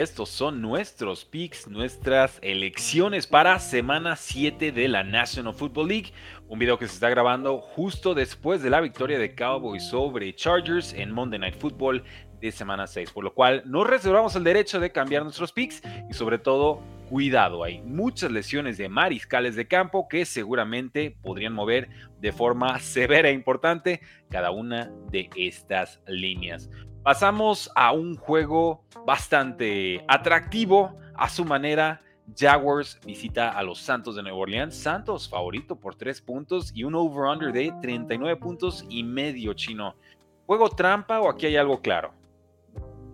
Estos son nuestros picks, nuestras elecciones para semana 7 de la National Football League. Un video que se está grabando justo después de la victoria de Cowboys sobre Chargers en Monday Night Football de semana 6. Por lo cual nos reservamos el derecho de cambiar nuestros picks y sobre todo cuidado. Hay muchas lesiones de mariscales de campo que seguramente podrían mover de forma severa e importante cada una de estas líneas. Pasamos a un juego bastante atractivo a su manera. Jaguars visita a los Santos de Nueva Orleans. Santos favorito por 3 puntos y un over-under de 39 puntos y medio chino. ¿Juego trampa o aquí hay algo claro?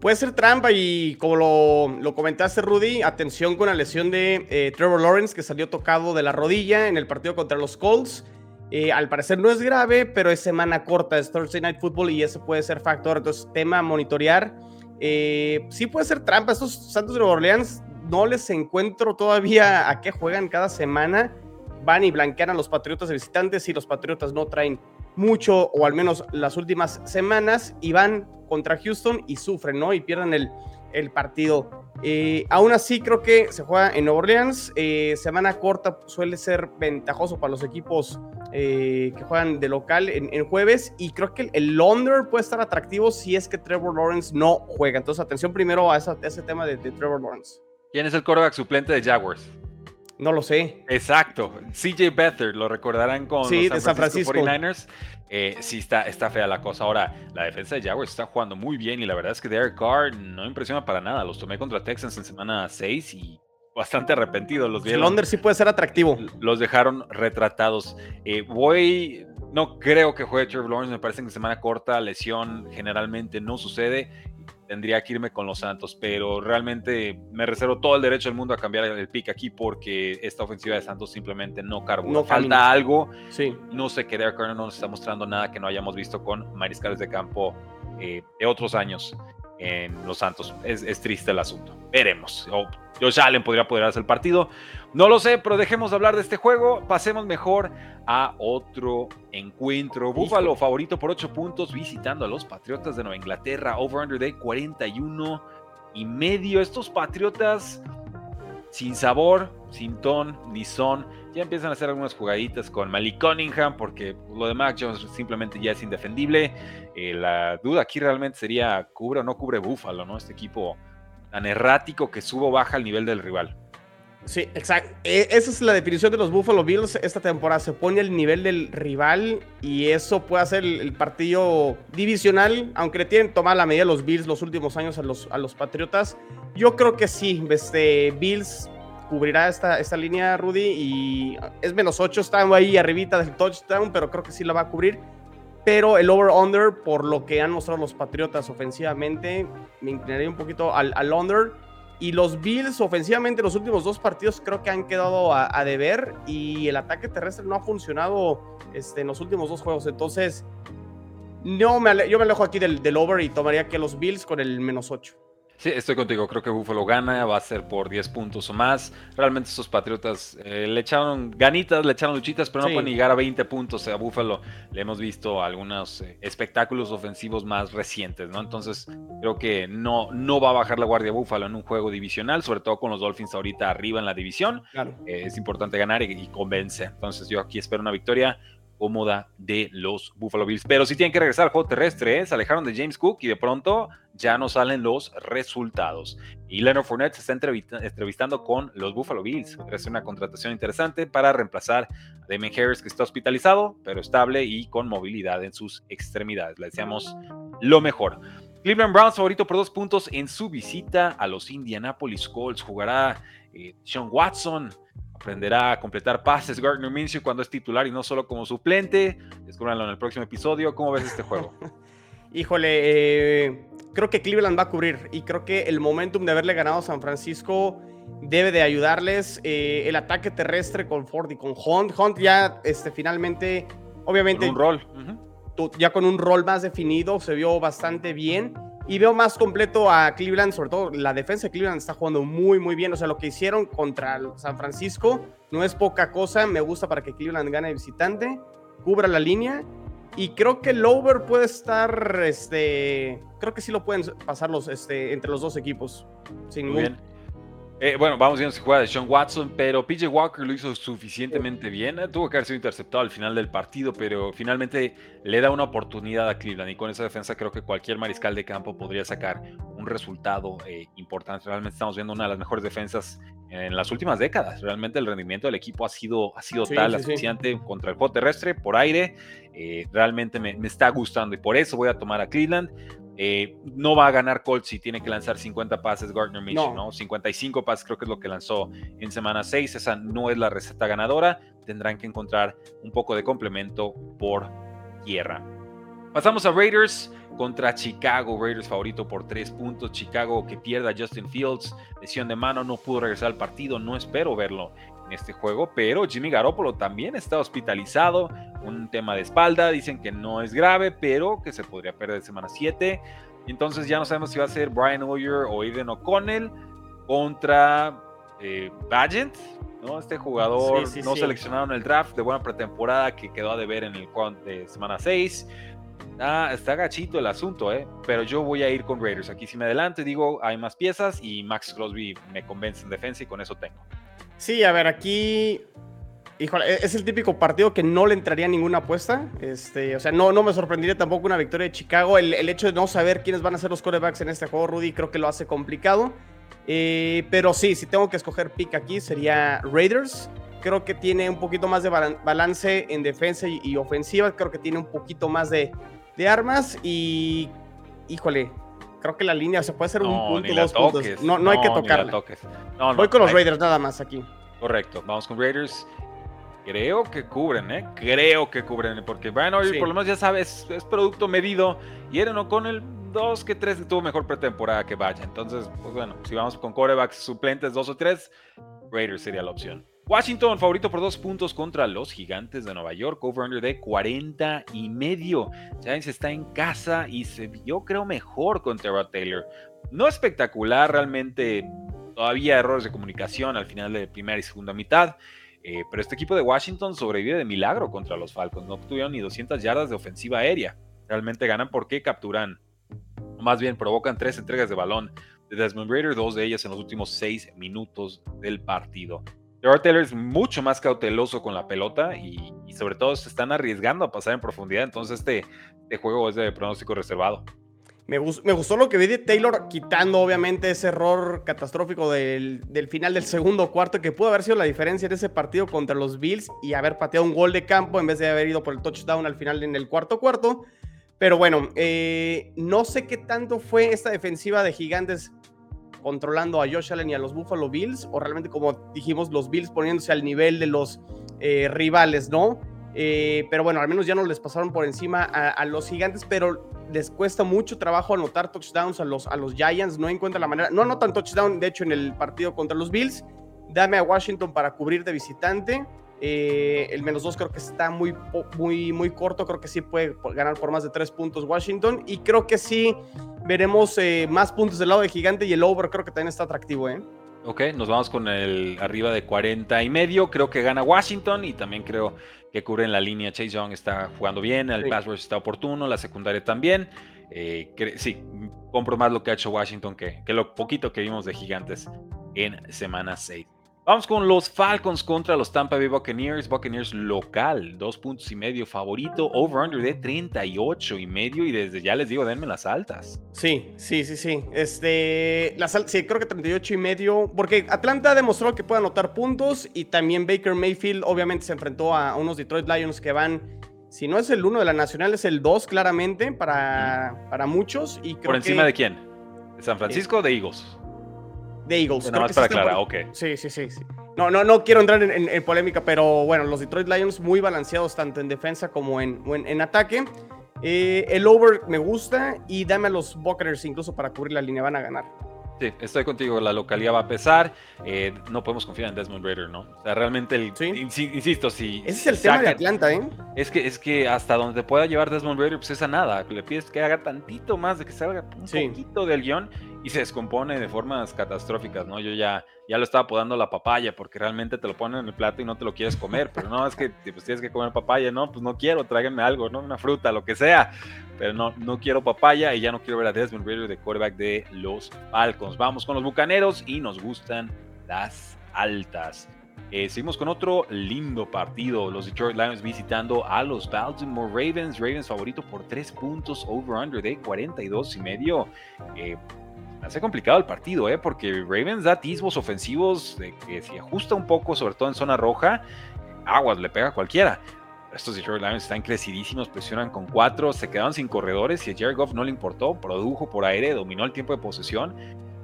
Puede ser trampa y como lo, comentaste Rudy, atención con la lesión de eh, Trevor Lawrence que salió tocado de la rodilla en el partido contra los Colts. Eh, al parecer no es grave, pero es semana corta, es Thursday Night Football y ese puede ser factor. Entonces, tema a monitorear. Eh, sí puede ser trampa. Estos Santos de Nueva Orleans no les encuentro todavía a qué juegan cada semana. Van y blanquean a los Patriotas de visitantes y los Patriotas no traen mucho, o al menos las últimas semanas, y van contra Houston y sufren, ¿no? Y pierden el, el partido. Eh, aún así, creo que se juega en Nueva Orleans. Eh, semana corta suele ser ventajoso para los equipos eh, que juegan de local en, jueves. Y creo que el, Londres puede estar atractivo si es que Trevor Lawrence no juega. Entonces, atención primero a, ese tema de, Trevor Lawrence. ¿Quién es el quarterback suplente de Jaguars? No lo sé. Exacto. CJ Beathard, lo recordarán con los San Francisco, 49ers. Eh, sí, está, está fea la cosa. Ahora, la defensa de Jaguars está jugando muy bien y la verdad es que Derek Carr no impresiona para nada. Los tomé contra Texans en semana 6 y bastante arrepentidos. Los vieron, Londres sí puede ser atractivo. Los dejaron retratados. Eh, voy, no creo que juegue Trevor Lawrence. Me parece que en semana corta lesión generalmente no sucede tendría que irme con los Santos, pero realmente me reservo todo el derecho del mundo a cambiar el pick aquí porque esta ofensiva de Santos simplemente no carbura. No Falta algo. Sí. No sé que Derek Carter no nos está mostrando nada que no hayamos visto con mariscales de campo eh, de otros años en los Santos. Es, triste el asunto. Veremos. O Josh Allen podría poder hacer el partido. No lo sé, pero dejemos de hablar de este juego. Pasemos mejor a otro encuentro. Búfalo favorito por 8 puntos visitando a los Patriotas de Nueva Inglaterra. Over-under de 41 y medio. Estos Patriotas sin sabor, sin ton ni son. Ya empiezan a hacer algunas jugaditas con Malik Cunningham porque lo de Mac Jones simplemente ya es indefendible. Eh, la duda aquí realmente sería, ¿cubre o no cubre Búfalo, ¿no? Este equipo tan errático que subo baja al nivel del rival. Sí, exacto. E, esa es la definición de los Buffalo Bills esta temporada. Se pone al nivel del rival y eso puede hacer el, partido divisional, aunque le tienen tomada la medida los Bills los últimos años a los, a los Patriotas. Yo creo que sí, este, Bills cubrirá esta, esta línea, Rudy, y es menos 8, está ahí arribita del touchdown, pero creo que sí la va a cubrir. Pero el over-under, por lo que han mostrado los Patriotas ofensivamente, me inclinaría un poquito al, under. Y los Bills ofensivamente los últimos dos partidos creo que han quedado a, deber y el ataque terrestre no ha funcionado este, en los últimos dos juegos. Entonces, no me yo me alejo aquí del, del over y tomaría que los Bills con el menos 8. Sí, estoy contigo. Creo que Buffalo gana, va a ser por 10 puntos o más. Realmente estos Patriotas eh, le echaron ganitas, le echaron luchitas, pero no pueden llegar a 20 puntos a Buffalo. Le hemos visto algunos eh, espectáculos ofensivos más recientes, ¿no? Entonces, creo que no, no va a bajar la guardia Buffalo en un juego divisional, sobre todo con los Dolphins ahorita arriba en la división. Eh, es importante ganar y, y convence. Entonces, yo aquí espero una victoria cómoda de los Buffalo Bills. Pero si tienen que regresar al juego terrestre, ¿eh? se alejaron de James Cook y de pronto ya no salen los resultados. Y Leonard Fournette se está entrevistando con los Buffalo Bills. Es una contratación interesante para reemplazar a Damon Harris, que está hospitalizado, pero estable y con movilidad en sus extremidades. Le deseamos lo mejor. Cleveland Browns favorito por dos puntos en su visita a los Indianapolis Colts. Jugará eh, Sean Watson aprenderá a completar pases Gardner Minshew cuando es titular y no solo como suplente. Descúbranlo en el próximo episodio. ¿Cómo ves este juego? Híjole, eh, creo que Cleveland va a cubrir y creo que el momentum de haberle ganado a San Francisco debe de ayudarles. Eh, el ataque terrestre con Ford y con Hunt. Hunt ya este, finalmente, obviamente... un rol. Ya con un rol más definido, se vio bastante bien. Y veo más completo a Cleveland, sobre todo la defensa de Cleveland está jugando muy, muy bien. O sea, lo que hicieron contra San Francisco no es poca cosa. Me gusta para que Cleveland gane visitante, cubra la línea Y creo que el over puede estar, este, creo que sí lo pueden pasar los, este, entre los dos equipos. Sin Muy bien. Eh, bueno, vamos viendo si juega de Sean Watson, pero PJ Walker lo hizo suficientemente bien. Eh, tuvo que haber sido interceptado al final del partido, pero finalmente le da una oportunidad a Cleveland. Y con esa defensa creo que cualquier mariscal de campo podría sacar un resultado eh, importante. Realmente estamos viendo una de las mejores defensas en las últimas décadas. Realmente el rendimiento del equipo ha sido, ha sido tal, suficiente contra el juego terrestre, por aire. realmente me, me está gustando y por eso voy a tomar a Cleveland. Eh, no va a ganar Colts si tiene que lanzar 50 pases Gardner Mitchell, no. 55 pases creo que es lo que lanzó en semana 6. Esa no es la receta ganadora. Tendrán que encontrar un poco de complemento por tierra. Pasamos a Raiders contra Chicago. Raiders favorito por 3 puntos. Chicago que pierda Justin Fields. Lesión de mano, no pudo regresar al partido. No espero verlo en este juego, pero Jimmy Garoppolo también está hospitalizado, un tema de espalda, dicen que no es grave, pero que se podría perder semana 7. Entonces ya no sabemos si va a ser Brian Hoyer o Aiden O'Connell contra eh, ¿no? Este jugador no seleccionado en el draft de buena pretemporada que quedó a deber en el de semana 6. Ah, está gachito el asunto, ¿eh? Pero yo voy a ir con Raiders. Aquí si me adelanto digo, hay más piezas y Max Crosby me convence en defensa y con eso tengo. Sí, a ver, aquí. Híjole, e-, es el típico partido que no le entraría ninguna apuesta. Este, o sea, no, no me sorprendería tampoco una victoria de Chicago. El, hecho de no saber quiénes van a ser los corebacks en este juego, Rudy, creo que lo hace complicado. Eh, pero sí, si tengo que escoger pick aquí, sería Raiders. Creo que tiene un poquito más de balance en defensa y, ofensiva. Creo que tiene un poquito más de, armas. Y, híjole, creo que la línea se puede hacer un punto, dos puntos. No, no, hay que tocarla. Voy con los Raiders nada más aquí. Correcto, vamos con Raiders. Creo que cubren, ¿eh? Creo que cubren, porque Brian Hoyer, por lo menos ya sabes, es producto medido. Y con el 2 que 3 tuvo mejor pretemporada que vaya. Entonces, pues bueno, si vamos con corebacks suplentes 2 o 3, Raiders sería la opción. Washington favorito por dos puntos contra los gigantes de Nueva York, over-under de 40 y medio. Giants está en casa y se vio, creo, mejor contra Rod Taylor. No espectacular, realmente todavía errores de comunicación al final de primera y segunda mitad. Eh, pero este equipo de Washington sobrevive de milagro contra los Falcons. No obtuvieron ni 200 yardas de ofensiva aérea. Realmente ganan porque capturan, más bien provocan tres entregas de balón de Desmond Raider, dos de ellas en los últimos seis minutos del partido. Gerard Taylor es mucho más cauteloso con la pelota y, sobre todo se están arriesgando a pasar en profundidad. Entonces este, este juego es de pronóstico reservado. Me, gustó lo que vi de Taylor, quitando obviamente ese error catastrófico del, final del segundo cuarto, que pudo haber sido la diferencia en ese partido contra los Bills y haber pateado un gol de campo en vez de haber ido por el touchdown al final en el cuarto cuarto. Pero bueno, eh, no sé qué tanto fue esta defensiva de Gigantes controlando a Josh Allen y a los Buffalo Bills, o realmente, como dijimos, los Bills poniéndose al nivel de los eh, rivales, ¿no? Eh, pero bueno, al menos ya no les pasaron por encima a, los gigantes, pero les cuesta mucho trabajo anotar touchdowns a los, a los Giants, no encuentran la manera, no anotan touchdown, de hecho, en el partido contra los Bills. Dame a Washington para cubrir de visitante. Eh, el menos dos creo que está muy, muy, muy corto. Creo que sí puede ganar por más de tres puntos Washington. Y creo que sí veremos eh, más puntos del lado de Gigante y el over creo que también está atractivo, ¿eh? Ok, nos vamos con el arriba de 40 y medio. Creo que gana Washington y también creo que cubre en la línea. Chase Young está jugando bien, el pass rush está oportuno, la secundaria también. Eh, sí, compro más lo que ha hecho Washington que, que lo poquito que vimos de Gigantes en semana 6. Vamos con los Falcons contra los Tampa Bay Buccaneers. Buccaneers local, dos puntos y medio favorito, over-under de 38 y medio. Y desde ya les digo, denme las altas. Sí, sí, sí, sí. Este, las, sí, creo que 38 y medio. Porque Atlanta demostró que puede anotar puntos. Y también Baker Mayfield, obviamente, se enfrentó a unos Detroit Lions que van. Si no es el uno de la nacional, es el 2, claramente, para, para muchos. Y ¿Por encima de quién? ¿De San Francisco o de Eagles? De Eagles. No, para aclarar, ok. Sí, sí, sí, sí. No, no, no quiero entrar en, polémica, pero bueno, los Detroit Lions muy balanceados tanto en defensa como en, en, ataque. Eh, el over me gusta y dame a los Buccaneers incluso para cubrir la línea, van a ganar. Sí, estoy contigo, la localidad va a pesar. Eh, no podemos confiar en Desmond Raider, ¿no? O sea, realmente, el, insisto, si. Ese es el tema de Atlanta, ¿eh? Es que, es que hasta donde te pueda llevar Desmond Raider, pues es a nada. Le pides que haga tantito más, de que salga un poquito del guion y se descompone de formas catastróficas, ¿no? Yo ya, ya lo estaba apodando la papaya porque realmente te lo ponen en el plato y no te lo quieres comer, pero no, es que pues, tienes que comer papaya, no, pues no quiero, tráiganme algo, ¿no? Una fruta, lo que sea, pero no, no quiero papaya y ya no quiero ver a Desmond Ridder de quarterback de los Falcons. Vamos con los Bucaneros y nos gustan las altas. Eh, seguimos con otro lindo partido. Los Detroit Lions visitando a los Baltimore Ravens. Ravens favorito por 3 puntos over-under de 42 y medio. Eh, hace complicado el partido, ¿eh? porque Ravens da atisbos ofensivos de que si ajusta un poco, sobre todo en zona roja, aguas le pega a cualquiera. Estos Detroit Lions están crecidísimos, presionan con 4, se quedaron sin corredores y a Jared Goff no le importó, produjo por aire, dominó el tiempo de posesión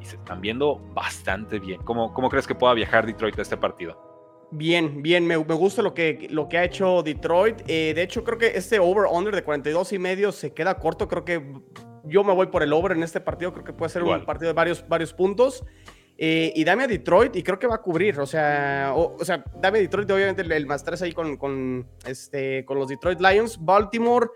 y se están viendo bastante bien. ¿Cómo, cómo crees que pueda viajar Detroit a este partido? Bien, bien, me, gusta lo que, lo que ha hecho Detroit. Eh, de hecho, creo que este over-under de 42 y medio se queda corto. Creo que yo me voy por el over en este partido. Creo que puede ser un partido de varios, varios puntos. Eh, y dame a Detroit y creo que va a cubrir. O sea, o, sea dame a Detroit, obviamente el, más 3 ahí con, con, este, con los Detroit Lions. Baltimore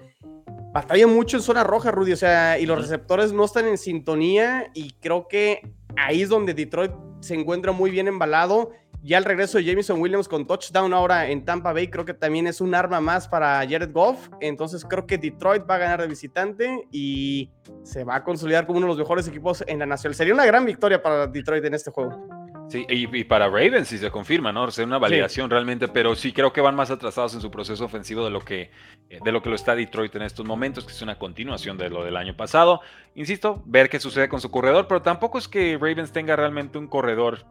batalla mucho en zona roja, Rudy. O sea, y los receptores no están en sintonía. Y creo que ahí es donde Detroit se encuentra muy bien embalado. Ya el regreso de Jameson Williams con touchdown ahora en Tampa Bay creo que también es un arma más para Jared Goff. Entonces creo que Detroit va a ganar de visitante y se va a consolidar como uno de los mejores equipos en la nacional. Sería una gran victoria para Detroit en este juego. Sí, y, para Ravens si se confirma, ¿no? Sería una validación realmente, pero sí creo que van más atrasados en su proceso ofensivo de lo que eh, de lo que lo está Detroit en estos momentos, que es una continuación de lo del año pasado. Insisto, ver qué sucede con su corredor, pero tampoco es que Ravens tenga realmente un corredor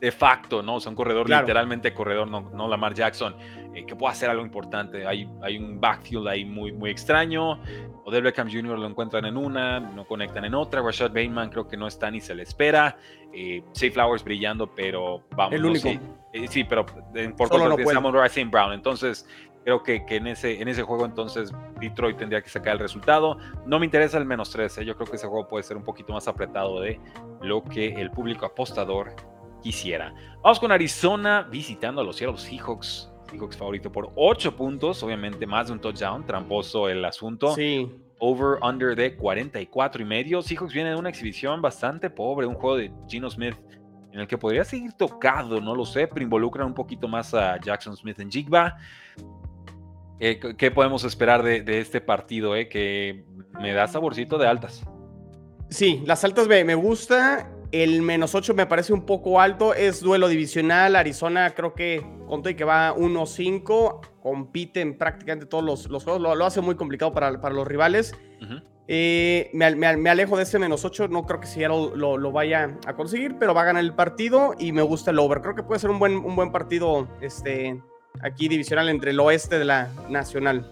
de facto, ¿no? O sea, un corredor literalmente corredor, no, no Lamar Jackson, eh, que pueda hacer algo importante. Hay, hay un backfield ahí muy, muy extraño. Odell Beckham Jr. lo encuentran en una, no conectan en otra. Rashad Bateman creo que no está ni se le espera. Eh, Safe Flowers brillando, pero vamos. El único. Eh, sí, pero por cosas de Samuel Brown. Entonces, creo que, que, en, ese, en ese juego entonces Detroit tendría que sacar el resultado. No me interesa el menos 13, yo creo que ese juego puede ser un poquito más apretado de lo que el público apostador quisiera. Vamos con Arizona visitando a los Seattle Seahawks. Seahawks favorito por 8 puntos, obviamente más de un touchdown, tramposo el asunto. Sí. Over under de 44 y medio. Seahawks viene de una exhibición bastante pobre, un juego de Gino Smith en el que podría seguir tocado, no lo sé, pero involucran un poquito más a Jackson Smith en Jigba. Eh, ¿Qué podemos esperar de, este partido? Eh? Que me da saborcito de altas. Sí, las altas me, me gusta. El menos 8 me parece un poco alto. Es duelo divisional. Arizona creo que conté que va 1-5. Compiten prácticamente todos los, los juegos. Lo, hace muy complicado para, para los rivales. Eh, me, me, alejo de ese menos 8. No creo que Seattle lo, lo, vaya a conseguir, pero va a ganar el partido y me gusta el over. Creo que puede ser un buen, un buen partido este, aquí divisional entre el oeste de la nacional.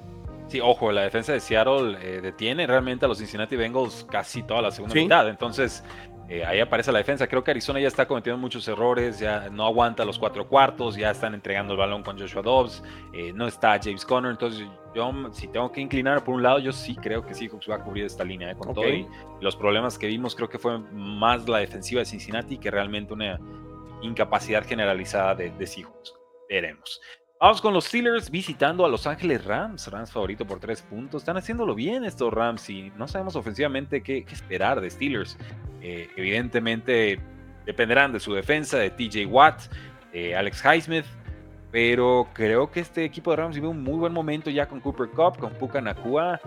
Sí, ojo, la defensa de Seattle eh, detiene realmente a los Cincinnati Bengals casi toda la segunda mitad. Entonces, eh, ahí aparece la defensa. Creo que Arizona ya está cometiendo muchos errores, ya no aguanta los cuatro cuartos, ya están entregando el balón con Joshua Dobbs, eh, no está James Conner. Entonces, yo si tengo que inclinar por un lado, yo sí creo que Seahawks va a cubrir esta línea eh, con todo. Y los problemas que vimos, creo que fue más la defensiva de Cincinnati que realmente una incapacidad generalizada de, de Seahawks. Veremos. Vamos con los Steelers visitando a Los Ángeles Rams. Rams favorito por tres puntos. Están haciéndolo bien estos Rams y no sabemos ofensivamente qué, esperar de Steelers. Eh, evidentemente dependerán de su defensa, de TJ Watt, Alex Highsmith. Pero creo que este equipo de Rams vive un muy buen momento ya con Cooper Cup, con Puka Nakua.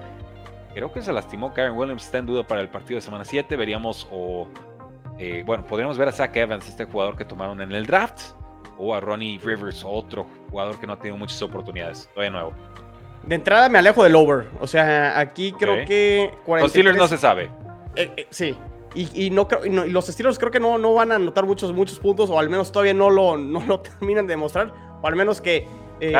Creo que se lastimó Karen Williams, está en duda para el partido de semana 7. Veríamos o... Eh, bueno, podríamos ver a Zach Evans, este jugador que tomaron en el draft o a Ronnie Rivers, otro jugador que no ha tenido muchas oportunidades. De nuevo. De entrada me alejo del over. O sea, aquí creo que. Los Steelers no se sabe. Eh, eh, sí. Y, no, los Steelers creo que no, no van a anotar muchos, muchos puntos, o al menos todavía no lo, no lo terminan de demostrar. O al menos que eh,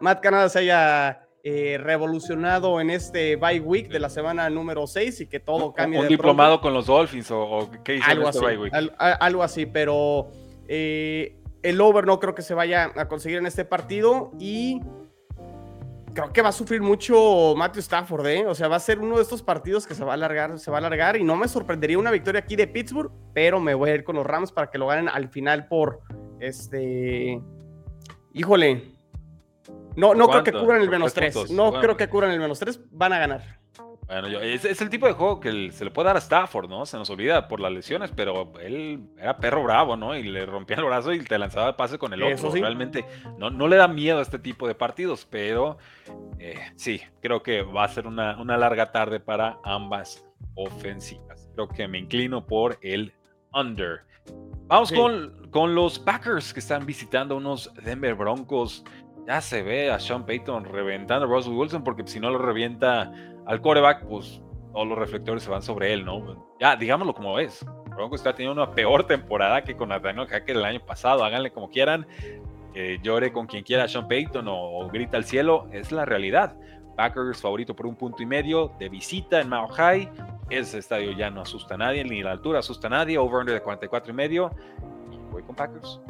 Matt, Canada, se haya revolucionado en este bye week de la semana número 6 y que todo cambie. Un, diplomado con los Dolphins o, qué hizo algo este así, bye week. algo así, pero el over no creo que se vaya a conseguir en este partido y creo que va a sufrir mucho Matthew Stafford, ¿eh? O sea, va a ser uno de estos partidos que se va a alargar, se va a alargar y no me sorprendería una victoria aquí de Pittsburgh, pero me voy a ir con los Rams para que lo ganen al final por este Híjole. No, no creo que cubran el menos 3. No creo que cubran el menos 3, van a ganar. Bueno, es, el tipo de juego que se le puede dar a Stafford, ¿no? Se nos olvida por las lesiones, pero él era perro bravo, ¿no? Y le rompía el brazo y te lanzaba el pase con el otro. Realmente no, no, le da miedo a este tipo de partidos, pero eh, sí, creo que va a ser una, una larga tarde para ambas ofensivas. Creo que me inclino por el under. Vamos con, con los Packers que están visitando unos Denver Broncos. Ya se ve a Sean Payton reventando a Russell Wilson porque si no lo revienta al coreback, pues todos los reflectores se van sobre él, ¿no? Ya, digámoslo como es. Broncos está teniendo una peor temporada que con Nathaniel Hacker el año pasado. Háganle como quieran. Que llore con quien quiera Sean Payton o, grita al cielo. Es la realidad. Packers favorito por un punto y medio de visita en Mao High. Ese estadio ya no asusta a nadie, ni la altura asusta a nadie. Over-under de 44 y medio. Y voy con Packers.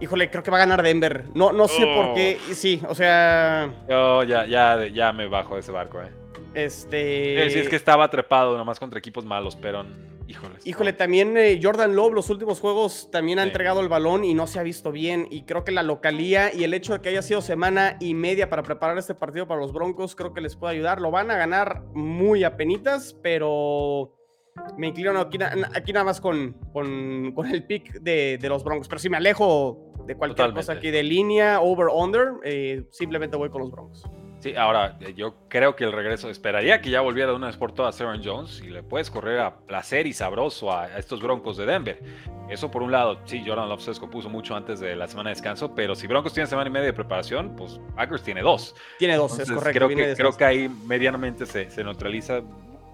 Híjole, creo que va a ganar Denver. No, no sé por qué. Oh. Sí, o sea. Yo ya, ya, ya me bajo de ese barco, eh. Este. Sí, es que estaba trepado nomás contra equipos malos, pero. Híjole. Híjole, también eh, Jordan Love, los últimos juegos también ha entregado el balón y no se ha visto bien. Y creo que la localía y el hecho de que haya sido semana y media para preparar este partido para los Broncos, creo que les puede ayudar. Lo van a ganar muy a penitas, pero me inclino aquí, aquí nada más con, con, el pick de, los Broncos. Pero si me alejo de cualquier cosa aquí de línea, over, under, eh, simplemente voy con los Broncos. Sí, ahora eh, yo creo que el regreso esperaría que ya volviera de una vez por todas Aaron Jones y le puedes correr a placer y sabroso a, estos Broncos de Denver. Eso por un lado, sí, Jordan Love se descompuso mucho antes de la semana de descanso, pero si Broncos tiene semana y media de preparación, pues Packers tiene dos. Tiene dos, es correcto. Creo que, creo que ahí medianamente se, se neutraliza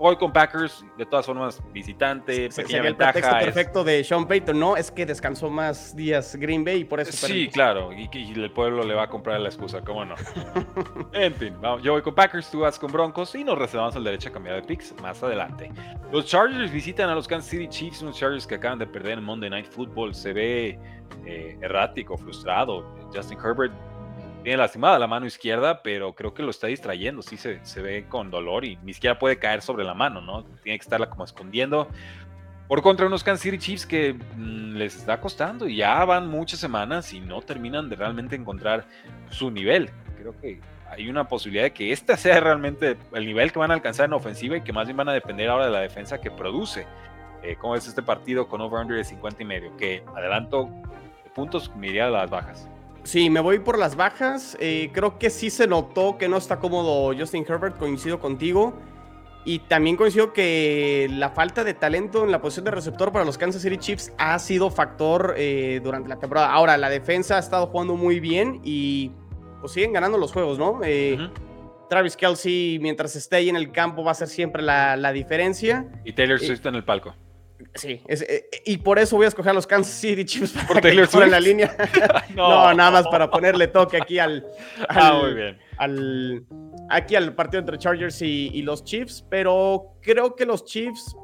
Hoy con Packers, de todas formas, visitante, pequeña el pretexto perfecto de Sean Payton, ¿no? Es que descansó más días Green Bay y por eso... Sí, claro, y, el pueblo le va a comprar la excusa, ¿cómo no? en fin, yo voy con Packers, tú vas con Broncos y nos reservamos el derecho a cambiar de picks más adelante. Los Chargers visitan a los Kansas City Chiefs, unos Chargers que acaban de perder en Monday Night Football. Se ve eh, errático, frustrado. Justin Herbert tiene lastimada la mano izquierda, pero creo que lo está distrayendo, sí se, se, ve con dolor y ni siquiera puede caer sobre la mano, ¿no? Tiene que estarla como escondiendo. Por contra unos Kansas City Chiefs que mm, les está costando y ya van muchas semanas y no terminan de realmente encontrar su nivel. Creo que hay una posibilidad de que este sea realmente el nivel que van a alcanzar en ofensiva y que más bien van a depender ahora de la defensa que produce. Eh, ¿Cómo es este partido con over-under de 50 y medio? Que adelanto de puntos, me a las bajas. Sí, me voy por las bajas. Eh, creo que sí se notó que no está cómodo Justin Herbert, coincido contigo. Y también coincido que la falta de talento en la posición de receptor para los Kansas City Chiefs ha sido factor eh, durante la temporada. Ahora, la defensa ha estado jugando muy bien y pues siguen ganando los juegos, ¿no? Eh, Travis Kelsey, mientras esté ahí en el campo, va a ser siempre la, diferencia. Y Taylor Swift en el palco. Sí, eh, y por eso voy a escoger a los Kansas City Chiefs para que en la línea. no. nada más para ponerle toque aquí al, ah, muy bien. al aquí al partido entre Chargers y, los Chiefs, pero creo que los Chiefs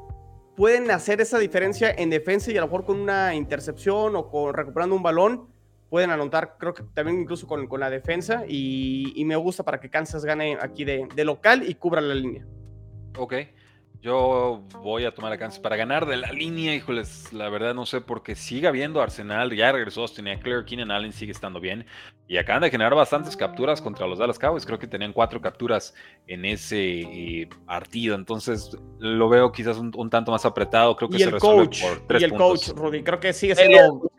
pueden hacer esa diferencia en defensa y a lo mejor con una intercepción o con recuperando un balón pueden anotar, creo que también incluso con, con la defensa y, me gusta para que Kansas gane aquí de, de local y cubra la línea. Ok. Yo voy a tomar a Kansas para ganar de la línea, híjoles, la verdad no sé, porque sigue habiendo Arsenal, ya regresó Austin Eckler, Keenan Allen sigue estando bien, y acaban de generar bastantes capturas contra los Dallas Cowboys, creo que tenían cuatro capturas en ese eh, partido, entonces lo veo quizás un, tanto más apretado, creo que se resuelve coach, por tres y el coach, Rudy, creo que sigue siendo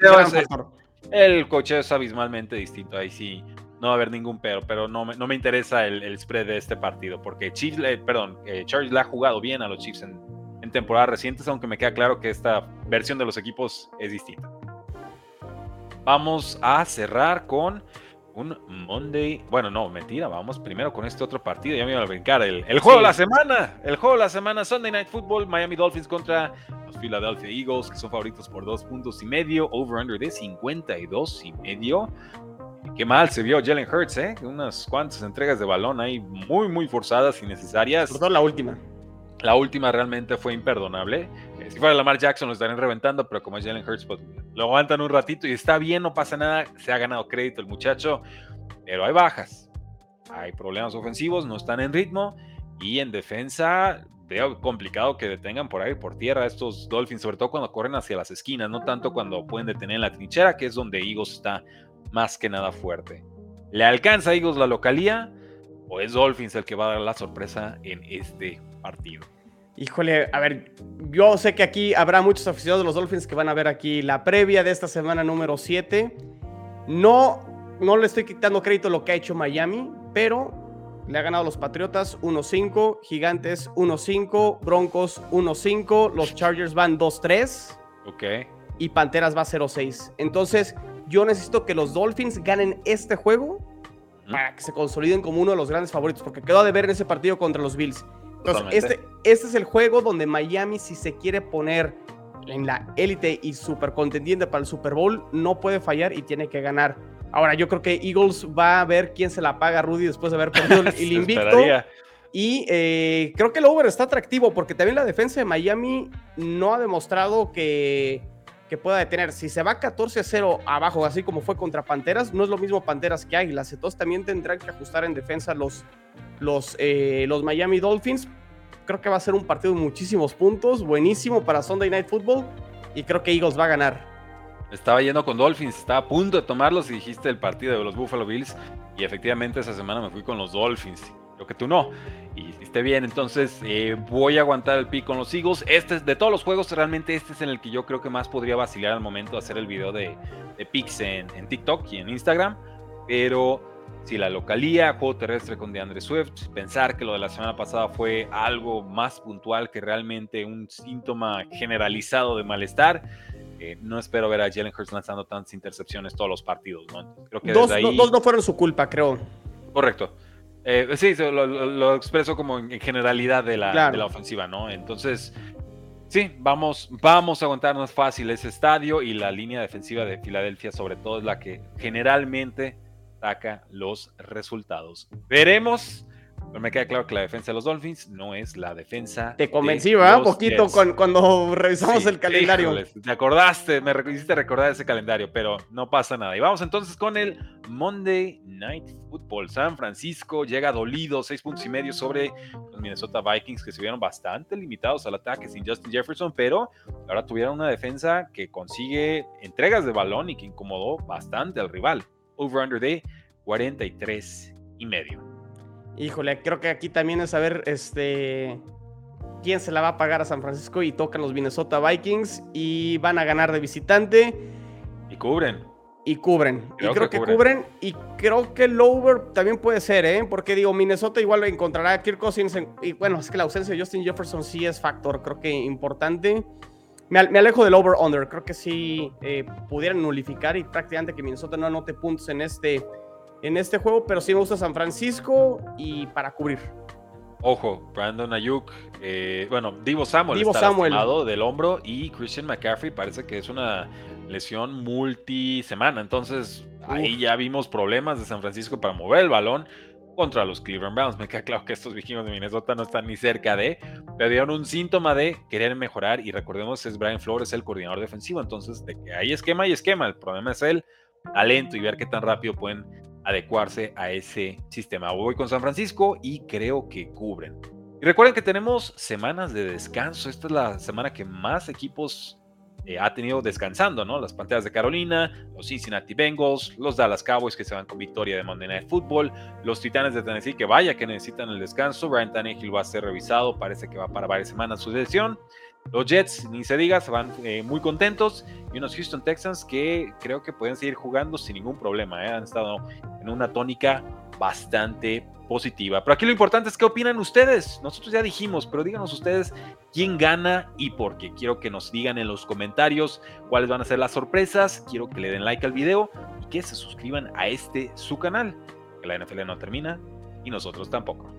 el, el coach es abismalmente distinto, ahí sí no va a haber ningún pero, pero no me, no me interesa el, spread de este partido, porque Chiefs, perdón, eh, Chargers le ha jugado bien a los Chiefs en, en temporadas recientes, aunque me queda claro que esta versión de los equipos es distinta. Vamos a cerrar con un Monday. Bueno, no, mentira. Vamos primero con este otro partido. Ya me iba a brincar. El, el juego de la semana. El juego de la semana. Sunday Night Football. Miami Dolphins contra los Philadelphia Eagles, que son favoritos por dos puntos y medio. Over-under de 52 y medio. Qué mal se vio Jalen Hurts, ¿eh? Unas cuantas entregas de balón ahí muy, muy forzadas y necesarias. Sobre la última. La última realmente fue imperdonable. Eh, si fuera Lamar Jackson lo estarían reventando, pero como es Jalen Hurts, pues lo aguantan un ratito y está bien, no pasa nada. Se ha ganado crédito el muchacho, pero hay bajas. Hay problemas ofensivos, no están en ritmo. Y en defensa, veo complicado que detengan por ahí, por tierra, estos Dolphins, sobre todo cuando corren hacia las esquinas, no tanto cuando pueden detener en la trinchera, que es donde Eagles está más que nada fuerte. Le alcanza a Eagles la localía. o es Dolphins el que va a dar la sorpresa en este partido? Híjole, a ver, yo sé que aquí habrá muchos aficionados de los Dolphins que van a ver aquí la previa de esta semana número 7. No, no le estoy quitando crédito a lo que ha hecho Miami, pero le ha ganado los Patriotas 1-5, Gigantes 1-5, Broncos 1-5, los Chargers van 2-3. Ok. Y Panteras va 0-6. Entonces, yo necesito que los Dolphins ganen este juego para que se consoliden como uno de los grandes favoritos, porque quedó de ver en ese partido contra los Bills. Entonces, este, este es el juego donde Miami, si se quiere poner en la élite y super contendiente para el Super Bowl, no puede fallar y tiene que ganar. Ahora, yo creo que Eagles va a ver quién se la paga a Rudy después de haber perdido el invicto. Y eh, creo que el over está atractivo porque también la defensa de Miami no ha demostrado que, que pueda detener. Si se va 14 a 0 abajo, así como fue contra Panteras, no es lo mismo Panteras que Águilas. Entonces también tendrán que ajustar en defensa los, los, eh, los Miami Dolphins. Creo que va a ser un partido de muchísimos puntos, buenísimo para Sunday Night Football y creo que Eagles va a ganar. Estaba yendo con Dolphins, estaba a punto de tomarlos y dijiste el partido de los Buffalo Bills y efectivamente esa semana me fui con los Dolphins. Creo que tú no. Y esté bien, entonces eh, voy a aguantar el pick con los Eagles. Este es de todos los juegos, realmente este es en el que yo creo que más podría vacilar al momento de hacer el video de, de picks en, en TikTok y en Instagram. Pero si la localía, juego terrestre con DeAndre Swift, pensar que lo de la semana pasada fue algo más puntual que realmente un síntoma generalizado de malestar no espero ver a Jalen Hurts lanzando tantas intercepciones todos los partidos, ¿no? Creo que dos, dos, no fueron su culpa, creo. Correcto. Eh, sí, lo, expreso como en generalidad de la, de la, ofensiva, ¿no? Entonces, sí, vamos, vamos a aguantarnos fácil ese estadio y la línea defensiva de Filadelfia, sobre todo, es la que generalmente saca los resultados. Veremos pero me queda claro que la defensa de los Dolphins no es la defensa. Te convencí, ¿verdad? Un poquito cuando revisamos el calendario. te acordaste, me hiciste recordar ese calendario, pero no pasa nada. Y vamos entonces con el Monday Night Football. San Francisco llega dolido, seis puntos y medio sobre los Minnesota Vikings, que se vieron bastante limitados al ataque sin Justin Jefferson, pero ahora tuvieron una defensa que consigue entregas de balón y que incomodó bastante al rival. Over-under de 43 y medio. Híjole, creo que aquí también es saber este, quién se la va a pagar a San Francisco y tocan los Minnesota Vikings y van a ganar de visitante. Y cubren. Y cubren. y creo que, cubren. Y creo que el over también puede ser, ¿eh? Porque digo, Minnesota igual encontrará a Kirk Cousins. y bueno, es que la ausencia de Justin Jefferson sí es factor, creo que importante. Me, alejo del over-under. Creo que sí eh, pudieran nulificar y prácticamente que Minnesota no anote puntos en este en este juego, pero sí me gusta San Francisco y para cubrir. Ojo, Brandon Ayuk, eh, bueno, Divo Samuel Divo está Samuel. del hombro y Christian McCaffrey parece que es una lesión multisemana, entonces ahí ya vimos problemas de San Francisco para mover el balón contra los Cleveland Browns. Me queda claro que estos vikingos de Minnesota no están ni cerca de, pero dieron un síntoma de querer mejorar y recordemos es Brian Flores el coordinador defensivo, entonces de que hay esquema y esquema, el problema es el talento y ver qué tan rápido pueden adecuarse a ese sistema. Voy con San Francisco y creo que cubren. Y recuerden que tenemos semanas de descanso. Esta es la semana que más equipos eh, ha tenido descansando, ¿no? Las Panteras de Carolina, los Cincinnati Bengals, los Dallas Cowboys que se van con victoria de Monday Night Football, los Titanes de Tennessee que vaya que necesitan el descanso. Ryan Tannehill va a ser revisado, parece que va para varias semanas su sesión. Los Jets, ni se diga, se van eh, muy contentos. Y unos Houston Texans que creo que pueden seguir jugando sin ningún problema. ¿eh? Han estado en una tónica bastante positiva. Pero aquí lo importante es qué opinan ustedes. Nosotros ya dijimos, pero díganos ustedes quién gana y por qué. Quiero que nos digan en los comentarios cuáles van a ser las sorpresas. Quiero que le den like al video y que se suscriban a este su canal. Que la NFL no termina y nosotros tampoco.